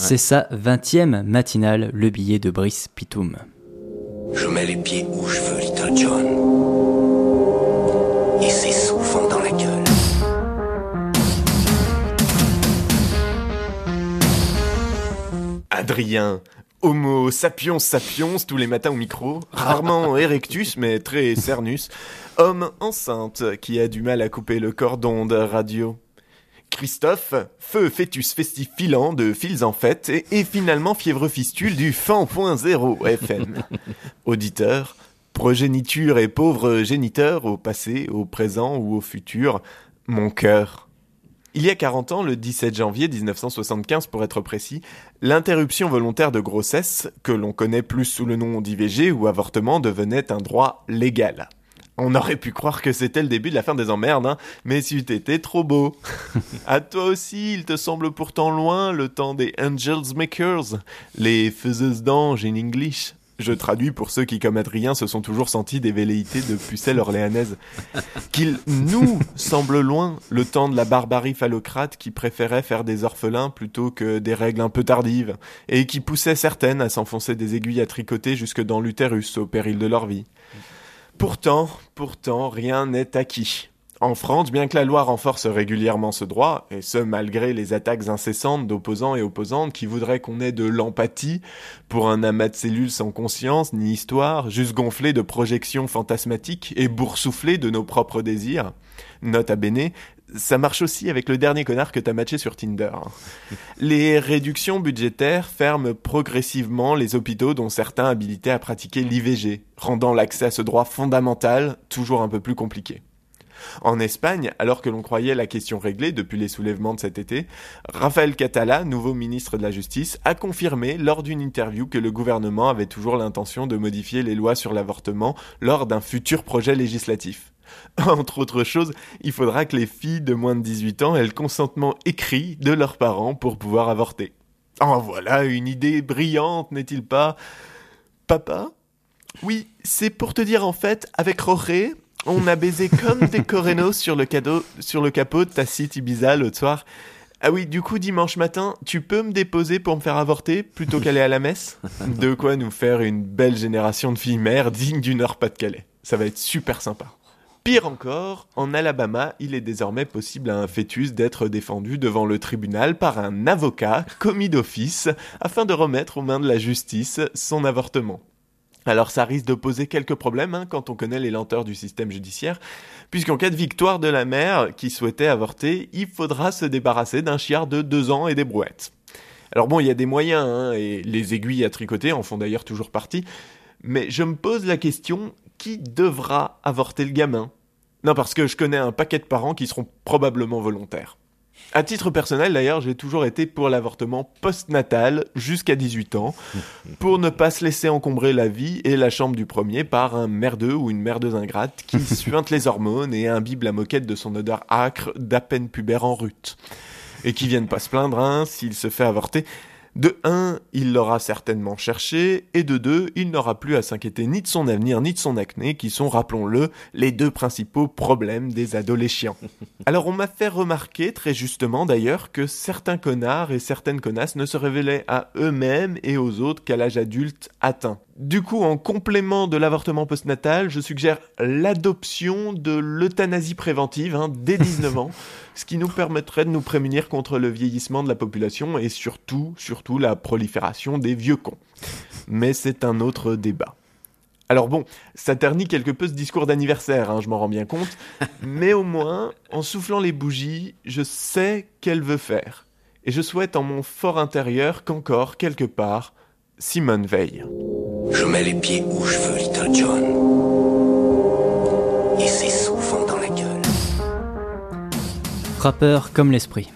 C'est sa 20e matinale, le billet de Brice Pitoum. Je mets les pieds où je veux, Little John. Et c'est souvent dans la gueule. Adrien, Homo sapiens sapiens tous les matins au micro, rarement erectus mais très cernus, homme enceinte qui a du mal à couper le cordon de radio. Christophe, feu fœtus festif filant de fils en fête et, finalement fièvre fistule du fan.0 FM. Auditeur, progéniture et pauvre géniteur au passé, au présent ou au futur, mon cœur. Il y a 40 ans, le 17 janvier 1975 pour être précis, l'interruption volontaire de grossesse, que l'on connaît plus sous le nom d'IVG ou avortement, devenait un droit légal. On aurait pu croire que c'était le début de la fin des emmerdes, hein, mais c'eût été trop beau. à toi aussi, il te semble pourtant loin le temps des Angels Makers, les faiseuses d'anges in English. Je traduis pour ceux qui, comme Adrien, se sont toujours sentis des velléités de pucelle orléanaise. Qu'il nous semble loin le temps de la barbarie phallocrate qui préférait faire des orphelins plutôt que des règles un peu tardives, et qui poussait certaines à s'enfoncer des aiguilles à tricoter jusque dans l'utérus au péril de leur vie. Pourtant, pourtant, rien n'est acquis. En France, bien que la loi renforce régulièrement ce droit, et ce malgré les attaques incessantes d'opposants et opposantes qui voudraient qu'on ait de l'empathie pour un amas de cellules sans conscience ni histoire, juste gonflé de projections fantasmatiques et boursouflé de nos propres désirs, note à bene, ça marche aussi avec le dernier connard que t'as matché sur Tinder. Les réductions budgétaires ferment progressivement les hôpitaux dont certains habilités à pratiquer l'IVG, rendant l'accès à ce droit fondamental toujours un peu plus compliqué. En Espagne, alors que l'on croyait la question réglée depuis les soulèvements de cet été, Rafael Catala, nouveau ministre de la Justice, a confirmé lors d'une interview que le gouvernement avait toujours l'intention de modifier les lois sur l'avortement lors d'un futur projet législatif. Entre autres choses, il faudra que les filles de moins de 18 ans aient le consentement écrit de leurs parents pour pouvoir avorter. En voilà une idée brillante, n'est-il pas? Papa? Oui, c'est pour te dire en fait, avec Roré, on a baisé comme des corénos sur le, capot de ta cite Ibiza l'autre soir. Ah oui, du coup, dimanche matin, tu peux me déposer pour me faire avorter plutôt qu'aller à la messe? De quoi nous faire une belle génération de filles mères dignes d'une heure pas de Calais. Ça va être super sympa. Pire encore, en Alabama, il est désormais possible à un fœtus d'être défendu devant le tribunal par un avocat commis d'office afin de remettre aux mains de la justice son avortement. Alors ça risque de poser quelques problèmes hein, quand on connaît les lenteurs du système judiciaire, puisqu'en cas de victoire de la mère qui souhaitait avorter, il faudra se débarrasser d'un chiard de deux ans et des brouettes. Alors bon, il y a des moyens, hein, et les aiguilles à tricoter en font d'ailleurs toujours partie, mais je me pose la question, qui devra avorter le gamin? Non, parce que je connais un paquet de parents qui seront probablement volontaires. À titre personnel, d'ailleurs, j'ai toujours été pour l'avortement post-natal jusqu'à 18 ans, pour ne pas se laisser encombrer la vie et la chambre du premier par un merdeux ou une merdeuse ingrate qui suinte les hormones et imbibe la moquette de son odeur âcre d'à peine pubère en rut. Et qui vienne pas se plaindre, hein, s'il se fait avorter, de un, il l'aura certainement cherché, et de deux, il n'aura plus à s'inquiéter ni de son avenir ni de son acné, qui sont, rappelons-le, les deux principaux problèmes des adolescents. Alors on m'a fait remarquer, très justement d'ailleurs, que certains connards et certaines connasses ne se révélaient à eux-mêmes et aux autres qu'à l'âge adulte atteint. Du coup, en complément de l'avortement postnatal, je suggère l'adoption de l'euthanasie préventive hein, dès 19 ans, ce qui nous permettrait de nous prémunir contre le vieillissement de la population et surtout, surtout la prolifération des vieux cons. Mais c'est un autre débat. Alors bon, ça ternit quelque peu ce discours d'anniversaire, hein, je m'en rends bien compte, mais au moins, en soufflant les bougies, je sais qu'elle veut faire. Et je souhaite en mon fort intérieur qu'encore, quelque part, Simone veille. Je mets les pieds où je veux, Little John. Et c'est souvent dans la gueule. Frappeur comme l'esprit.